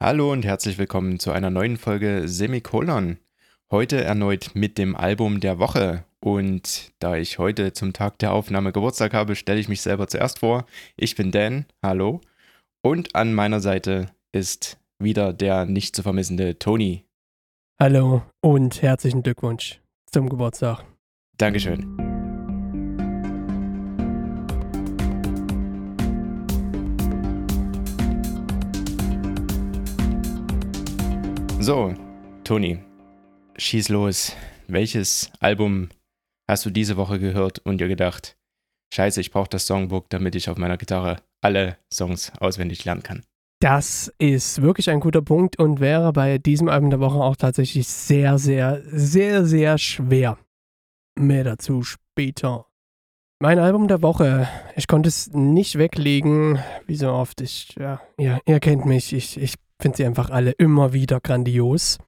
Hallo und herzlich willkommen zu einer neuen Folge Semikolon. Heute erneut mit dem Album der Woche. Und da ich heute zum Tag der Aufnahme Geburtstag habe, stelle ich mich selber zuerst vor. Ich bin Dan, hallo. Und an meiner Seite ist wieder der nicht zu vermissende Toni. Hallo und herzlichen Glückwunsch zum Geburtstag. Dankeschön. So, Toni, schieß los. Welches Album hast du diese Woche gehört und dir gedacht, scheiße, ich brauche das Songbook, damit ich auf meiner Gitarre alle Songs auswendig lernen kann? Das ist wirklich ein guter Punkt und wäre bei diesem Album der Woche auch tatsächlich sehr, sehr, sehr, sehr schwer. Mehr dazu später. Mein Album der Woche. Ich konnte es nicht weglegen, wie so oft. Ich, ja, ihr, ihr kennt mich. Ich, ich finde sie einfach alle immer wieder grandios.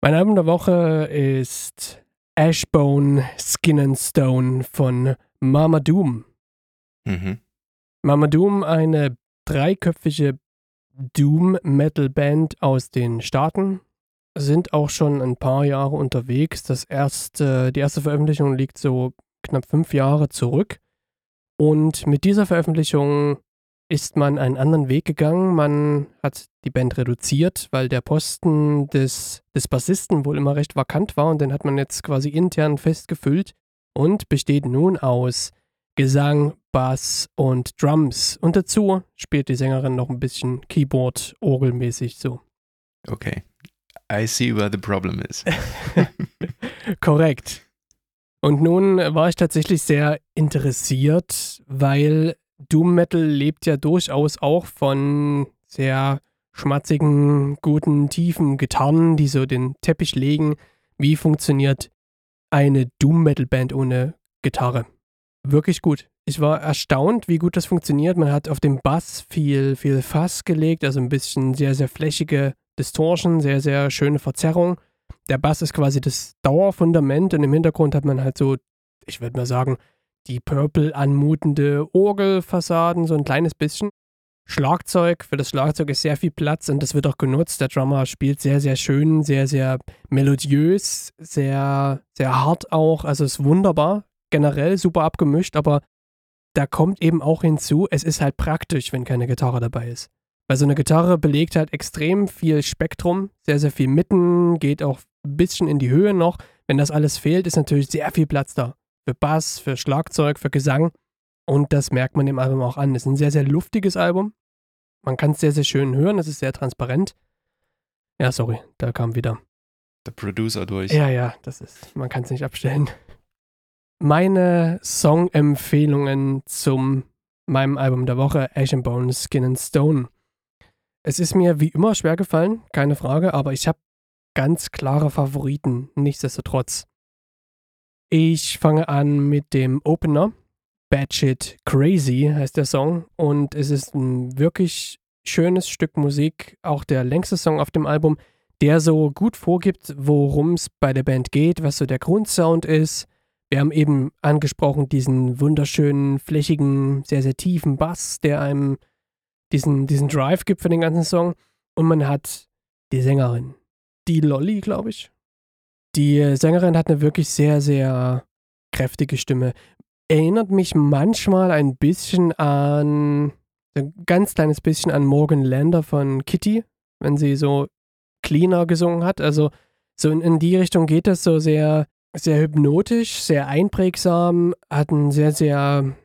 Mein Album der Woche ist Ashbone Skin and Stone von Mama Doom. Mhm. Mama Doom, eine dreiköpfige Doom-Metal-Band aus den Staaten, sind auch schon ein paar Jahre unterwegs. Das erste, die erste Veröffentlichung liegt so knapp fünf Jahre zurück. Und mit dieser Veröffentlichung ist man einen anderen Weg gegangen. Man hat die Band reduziert, weil der Posten des, des Bassisten wohl immer recht vakant war und den hat man jetzt quasi intern festgefüllt und besteht nun aus Gesang, Bass und Drums. Und dazu spielt die Sängerin noch ein bisschen Keyboard, orgelmäßig so. Okay. I see where the problem is. Korrekt. Und nun war ich tatsächlich sehr interessiert, weil Doom Metal lebt ja durchaus auch von sehr schmatzigen, guten, tiefen Gitarren, die so den Teppich legen. Wie funktioniert eine Doom Metal Band ohne Gitarre? Wirklich gut. Ich war erstaunt, wie gut das funktioniert. Man hat auf dem Bass viel, viel Fass gelegt, also ein bisschen sehr, sehr flächige Distortion, sehr, sehr schöne Verzerrung. Der Bass ist quasi das Dauerfundament und im Hintergrund hat man halt so, ich würde mal sagen, die Purple anmutende Orgelfassaden, so ein kleines bisschen. Schlagzeug, für das Schlagzeug ist sehr viel Platz und das wird auch genutzt. Der Drummer spielt sehr, sehr schön, sehr, sehr melodiös, sehr, sehr hart auch. Also ist wunderbar, generell super abgemischt, aber da kommt eben auch hinzu, es ist halt praktisch, wenn keine Gitarre dabei ist. Weil so eine Gitarre belegt halt extrem viel Spektrum, sehr, sehr viel Mitten, geht auch ein bisschen in die Höhe noch. Wenn das alles fehlt, ist natürlich sehr viel Platz da für Bass, für Schlagzeug, für Gesang. Und das merkt man dem Album auch an. Es ist ein sehr, sehr luftiges Album. Man kann es sehr, sehr schön hören. Es ist sehr transparent. Ja, sorry, da kam wieder. Der Producer durch. Ja, ja, das ist, man kann es nicht abstellen. Meine Song-Empfehlungen zum meinem Album der Woche, Ash and Bone, Skin and Stone. Es ist mir wie immer schwer gefallen, keine Frage, aber ich habe ganz klare Favoriten, nichtsdestotrotz. Ich fange an mit dem Opener. Bad Shit Crazy heißt der Song. Und es ist ein wirklich schönes Stück Musik. Auch der längste Song auf dem Album, der so gut vorgibt, worum es bei der Band geht, was so der Grundsound ist. Wir haben eben angesprochen diesen wunderschönen, flächigen, sehr, sehr tiefen Bass, der einem diesen, diesen Drive gibt für den ganzen Song. Und man hat die Sängerin, die Lolly, glaube ich. Die Sängerin hat eine wirklich sehr, sehr kräftige Stimme. Erinnert mich manchmal ein bisschen an, ein ganz kleines bisschen an Morgan Lander von Kitty, wenn sie so cleaner gesungen hat. Also so in, in die Richtung geht das so sehr, sehr hypnotisch, sehr einprägsam, hat ein sehr, sehr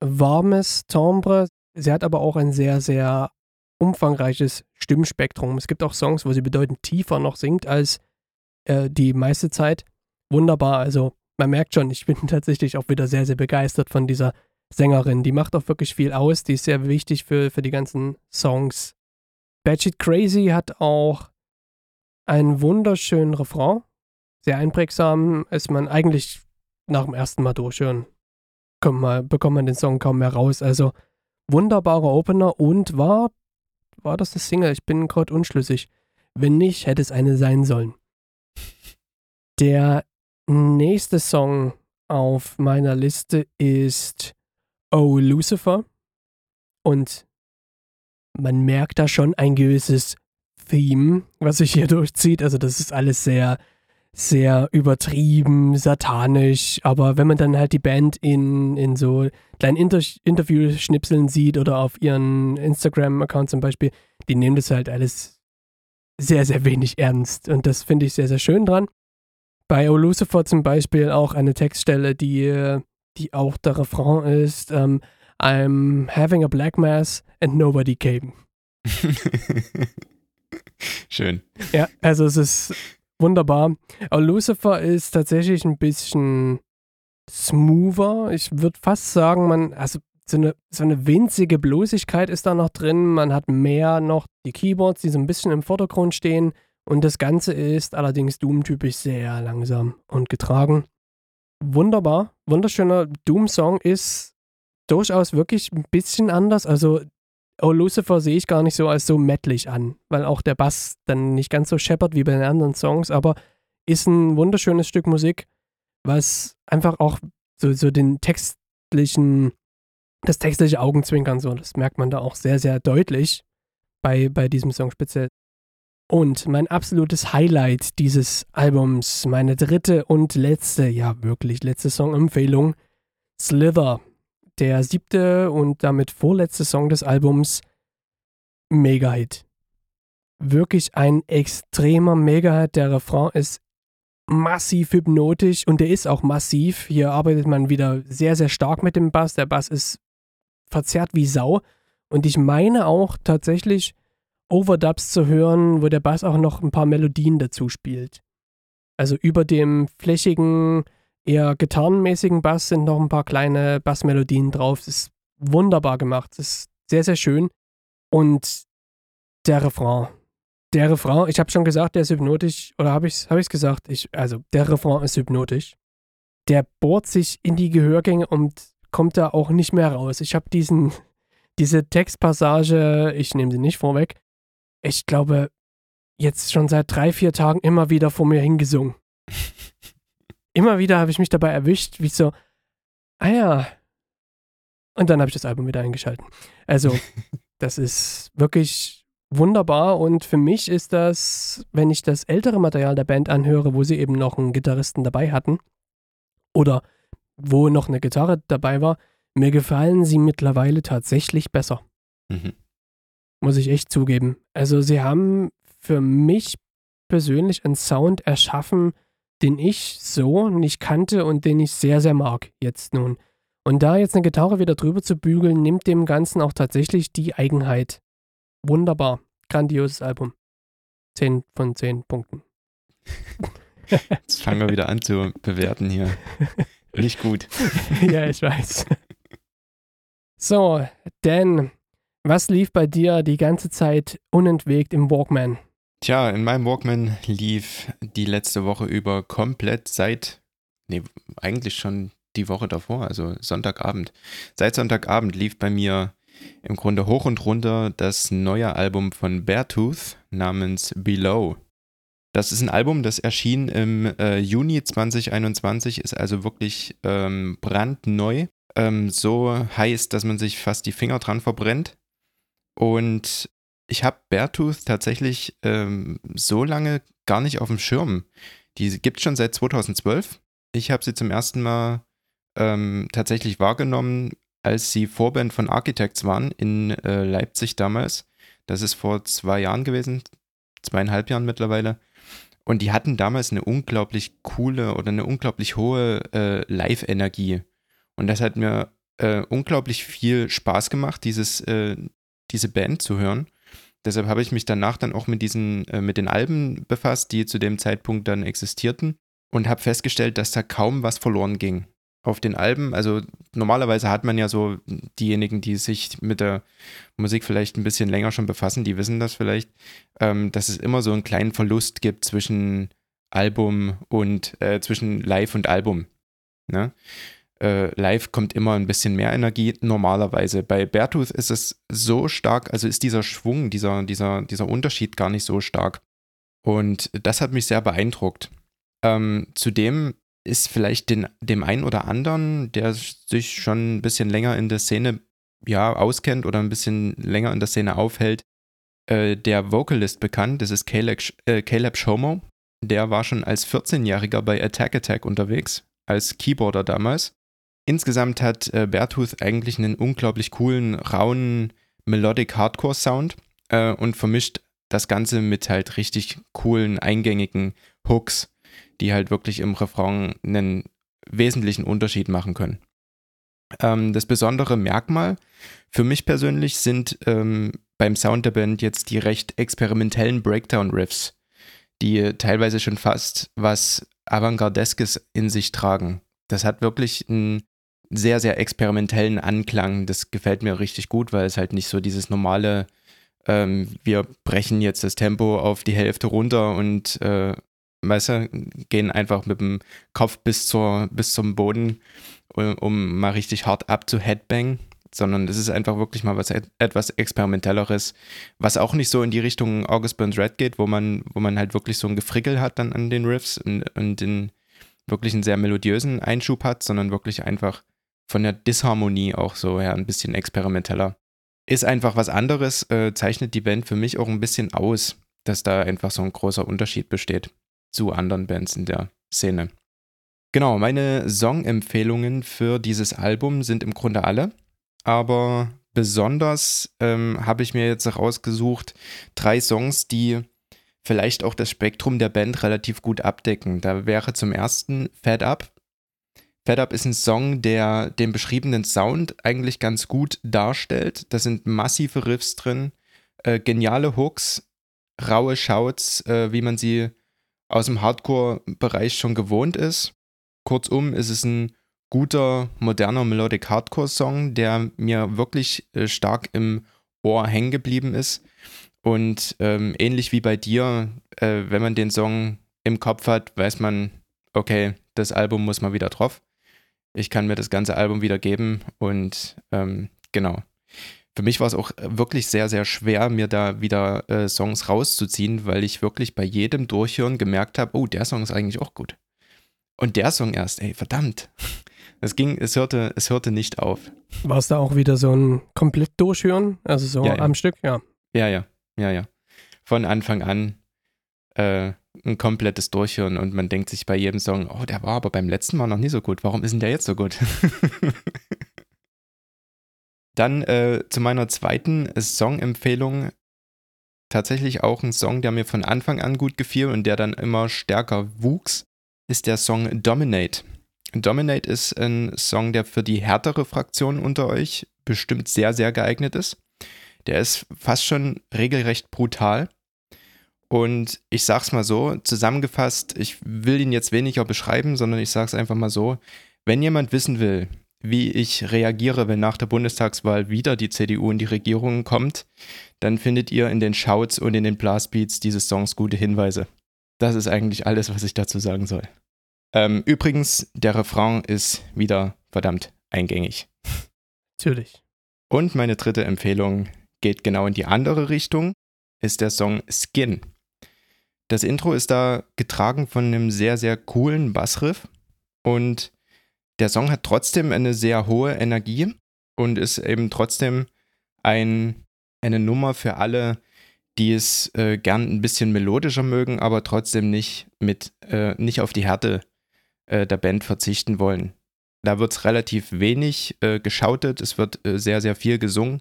warmes Timbre. Sie hat aber auch ein sehr, sehr umfangreiches Stimmspektrum. Es gibt auch Songs, wo sie bedeutend tiefer noch singt als äh, die meiste Zeit. Wunderbar, also man merkt schon, ich bin tatsächlich auch wieder sehr, sehr begeistert von dieser Sängerin. Die macht auch wirklich viel aus, die ist sehr wichtig für, für die ganzen Songs. Batshit Crazy hat auch einen wunderschönen Refrain, sehr einprägsam, ist man eigentlich nach dem ersten Mal durchhören. Kommt mal, bekommt man den Song kaum mehr raus. Also wunderbarer Opener und war, war das eine Single? Ich bin gerade unschlüssig. Wenn nicht, hätte es eine sein sollen. Der nächste Song auf meiner Liste ist Oh Lucifer. Und man merkt da schon ein gewisses Theme, was sich hier durchzieht. Also das ist alles sehr, sehr übertrieben, satanisch. Aber wenn man dann halt die Band in, in so kleinen Inter Interview-Schnipseln sieht oder auf ihren Instagram-Account zum Beispiel, die nehmen das halt alles sehr, sehr wenig ernst. Und das finde ich sehr, sehr schön dran. Bei O Lucifer zum Beispiel auch eine Textstelle, die, die auch der Refrain ist. Ähm, I'm having a black mass and nobody came. Schön. Ja, also es ist wunderbar. Aber Lucifer ist tatsächlich ein bisschen smoother. Ich würde fast sagen, man, also so eine, so eine winzige Bloßigkeit ist da noch drin. Man hat mehr noch die Keyboards, die so ein bisschen im Vordergrund stehen. Und das Ganze ist allerdings Doom-typisch sehr langsam und getragen. Wunderbar, wunderschöner Doom-Song ist durchaus wirklich ein bisschen anders. Also Oh Lucifer sehe ich gar nicht so als so mettlich an, weil auch der Bass dann nicht ganz so scheppert wie bei den anderen Songs, aber ist ein wunderschönes Stück Musik, was einfach auch so, so den textlichen, das textliche Augenzwinkern so, das merkt man da auch sehr, sehr deutlich bei, bei diesem Song speziell. Und mein absolutes Highlight dieses Albums, meine dritte und letzte, ja wirklich letzte Songempfehlung, Slither der siebte und damit vorletzte Song des Albums Mega-Hit. Wirklich ein extremer Mega-Hit. Der Refrain ist massiv hypnotisch und der ist auch massiv. Hier arbeitet man wieder sehr, sehr stark mit dem Bass. Der Bass ist verzerrt wie Sau. Und ich meine auch tatsächlich Overdubs zu hören, wo der Bass auch noch ein paar Melodien dazu spielt. Also über dem flächigen eher gitarrenmäßigen Bass sind noch ein paar kleine Bassmelodien drauf. Das ist wunderbar gemacht. Das ist sehr, sehr schön. Und der Refrain. Der Refrain, ich habe schon gesagt, der ist hypnotisch. Oder habe ich es hab gesagt? Ich, also, der Refrain ist hypnotisch. Der bohrt sich in die Gehörgänge und kommt da auch nicht mehr raus. Ich habe diesen, diese Textpassage, ich nehme sie nicht vorweg, ich glaube, jetzt schon seit drei, vier Tagen immer wieder vor mir hingesungen. immer wieder habe ich mich dabei erwischt, wie ich so, ah ja. Und dann habe ich das Album wieder eingeschalten. Also, das ist wirklich wunderbar und für mich ist das, wenn ich das ältere Material der Band anhöre, wo sie eben noch einen Gitarristen dabei hatten oder wo noch eine Gitarre dabei war, mir gefallen sie mittlerweile tatsächlich besser. Mhm. Muss ich echt zugeben. Also sie haben für mich persönlich einen Sound erschaffen, den ich so nicht kannte und den ich sehr, sehr mag jetzt nun. Und da jetzt eine Gitarre wieder drüber zu bügeln, nimmt dem Ganzen auch tatsächlich die Eigenheit. Wunderbar. Grandioses Album. 10 von 10 Punkten. Jetzt fangen wir wieder an zu bewerten hier. Nicht gut. ja, ich weiß. So, Dan, was lief bei dir die ganze Zeit unentwegt im Walkman? Tja, in meinem Walkman lief die letzte Woche über komplett seit, nee, eigentlich schon die Woche davor, also Sonntagabend. Seit Sonntagabend lief bei mir im Grunde hoch und runter das neue Album von Beartooth namens Below. Das ist ein Album, das erschien im äh, Juni 2021, ist also wirklich ähm, brandneu. Ähm, so heiß, dass man sich fast die Finger dran verbrennt. Und ich habe Beartooth tatsächlich ähm, so lange gar nicht auf dem Schirm. Die gibt es schon seit 2012. Ich habe sie zum ersten Mal ähm, tatsächlich wahrgenommen, als sie Vorband von Architects waren in äh, Leipzig damals. Das ist vor zwei Jahren gewesen, zweieinhalb Jahren mittlerweile. Und die hatten damals eine unglaublich coole oder eine unglaublich hohe äh, Live-Energie. Und das hat mir äh, unglaublich viel Spaß gemacht, dieses, äh, diese Band zu hören. Deshalb habe ich mich danach dann auch mit diesen, äh, mit den Alben befasst, die zu dem Zeitpunkt dann existierten und habe festgestellt, dass da kaum was verloren ging. Auf den Alben, also normalerweise hat man ja so diejenigen, die sich mit der Musik vielleicht ein bisschen länger schon befassen, die wissen das vielleicht, ähm, dass es immer so einen kleinen Verlust gibt zwischen Album und äh, zwischen Live und Album. Ne? Äh, live kommt immer ein bisschen mehr Energie normalerweise. Bei Beartooth ist es so stark, also ist dieser Schwung, dieser, dieser, dieser Unterschied gar nicht so stark. Und das hat mich sehr beeindruckt. Ähm, zudem ist vielleicht den, dem einen oder anderen, der sich schon ein bisschen länger in der Szene ja, auskennt oder ein bisschen länger in der Szene aufhält, äh, der Vocalist bekannt. Das ist Caleb, äh, Caleb Shomo. Der war schon als 14-Jähriger bei Attack Attack unterwegs, als Keyboarder damals. Insgesamt hat äh, Beartooth eigentlich einen unglaublich coolen, rauen Melodic Hardcore Sound äh, und vermischt das Ganze mit halt richtig coolen, eingängigen Hooks, die halt wirklich im Refrain einen wesentlichen Unterschied machen können. Ähm, das besondere Merkmal für mich persönlich sind ähm, beim Sound der Band jetzt die recht experimentellen Breakdown-Riffs, die teilweise schon fast was Avantgardeskes in sich tragen. Das hat wirklich einen sehr, sehr experimentellen Anklang. Das gefällt mir richtig gut, weil es halt nicht so dieses normale, ähm, wir brechen jetzt das Tempo auf die Hälfte runter und äh, weißt du, gehen einfach mit dem Kopf bis, zur, bis zum Boden, um, um mal richtig hart abzuheadbang, sondern es ist einfach wirklich mal was etwas Experimentelleres, was auch nicht so in die Richtung August Burns Red geht, wo man, wo man halt wirklich so ein Gefrickel hat dann an den Riffs und, und den wirklich einen sehr melodiösen Einschub hat, sondern wirklich einfach von der Disharmonie auch so her ein bisschen experimenteller. Ist einfach was anderes, äh, zeichnet die Band für mich auch ein bisschen aus, dass da einfach so ein großer Unterschied besteht zu anderen Bands in der Szene. Genau, meine Songempfehlungen für dieses Album sind im Grunde alle, aber besonders ähm, habe ich mir jetzt rausgesucht drei Songs, die vielleicht auch das Spektrum der Band relativ gut abdecken. Da wäre zum ersten Fed Up. Fed Up ist ein Song, der den beschriebenen Sound eigentlich ganz gut darstellt. Da sind massive Riffs drin, äh, geniale Hooks, raue Shouts, äh, wie man sie aus dem Hardcore-Bereich schon gewohnt ist. Kurzum ist es ein guter, moderner Melodic Hardcore-Song, der mir wirklich äh, stark im Ohr hängen geblieben ist. Und ähm, ähnlich wie bei dir, äh, wenn man den Song im Kopf hat, weiß man, okay, das Album muss mal wieder drauf. Ich kann mir das ganze Album wieder geben und ähm, genau für mich war es auch wirklich sehr, sehr schwer, mir da wieder äh, Songs rauszuziehen, weil ich wirklich bei jedem Durchhören gemerkt habe, oh, der Song ist eigentlich auch gut. Und der Song erst, ey, verdammt. Es ging, es hörte, es hörte nicht auf. War es da auch wieder so ein komplett Durchhören? Also so ja, ja. am Stück, ja. Ja, ja, ja, ja. Von Anfang an äh, ein komplettes Durchhören und man denkt sich bei jedem Song, oh, der war aber beim letzten Mal noch nie so gut. Warum ist denn der jetzt so gut? Dann äh, zu meiner zweiten Song-Empfehlung. Tatsächlich auch ein Song, der mir von Anfang an gut gefiel und der dann immer stärker wuchs, ist der Song Dominate. Dominate ist ein Song, der für die härtere Fraktion unter euch bestimmt sehr, sehr geeignet ist. Der ist fast schon regelrecht brutal. Und ich sag's mal so, zusammengefasst, ich will ihn jetzt weniger beschreiben, sondern ich sag's einfach mal so, wenn jemand wissen will, wie ich reagiere, wenn nach der Bundestagswahl wieder die CDU in die Regierung kommt, dann findet ihr in den Shouts und in den Blastbeats dieses Songs gute Hinweise. Das ist eigentlich alles, was ich dazu sagen soll. Ähm, übrigens, der Refrain ist wieder verdammt eingängig. Natürlich. Und meine dritte Empfehlung geht genau in die andere Richtung, ist der Song Skin. Das Intro ist da getragen von einem sehr, sehr coolen Bassriff. Und der Song hat trotzdem eine sehr hohe Energie und ist eben trotzdem ein, eine Nummer für alle, die es äh, gern ein bisschen melodischer mögen, aber trotzdem nicht mit äh, nicht auf die Härte äh, der Band verzichten wollen. Da wird es relativ wenig äh, geschautet, es wird äh, sehr, sehr viel gesungen.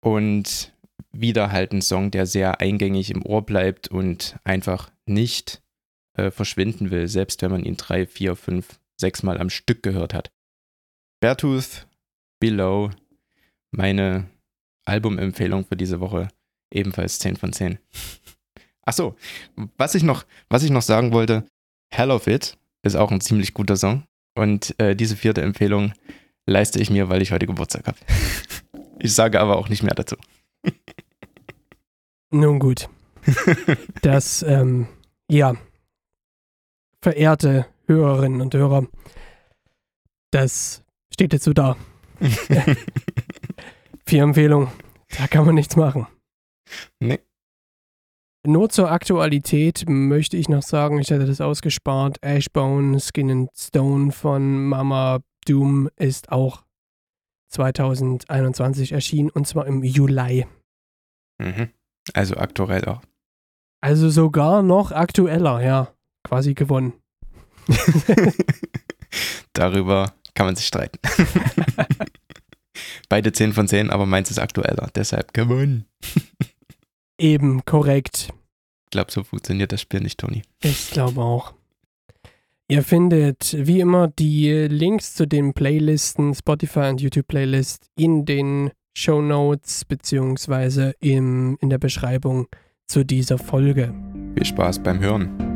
Und wieder halt ein Song, der sehr eingängig im Ohr bleibt und einfach nicht äh, verschwinden will, selbst wenn man ihn drei, vier, fünf sechsmal am Stück gehört hat. Beartooth, Below, meine Albumempfehlung für diese Woche, ebenfalls 10 von 10. Achso, was ich noch, was ich noch sagen wollte, Hell of It ist auch ein ziemlich guter Song. Und äh, diese vierte Empfehlung leiste ich mir, weil ich heute Geburtstag habe. ich sage aber auch nicht mehr dazu. Nun gut. Das, ähm, ja, verehrte Hörerinnen und Hörer. Das steht jetzt so da. Vier Empfehlungen. Da kann man nichts machen. Nee. Nur zur Aktualität möchte ich noch sagen, ich hatte das ausgespart. Ashbone Skin and Stone von Mama Doom ist auch 2021 erschienen und zwar im Juli. Mhm. Also aktuell auch. Also sogar noch aktueller, ja. Quasi gewonnen. Darüber kann man sich streiten. Beide 10 von 10, aber meins ist aktueller. Deshalb gewonnen. Eben, korrekt. Ich glaube, so funktioniert das Spiel nicht, Toni. Ich glaube auch. Ihr findet wie immer die Links zu den Playlisten, Spotify und YouTube Playlist in den Show Notes im, in der Beschreibung zu dieser Folge. Viel Spaß beim Hören.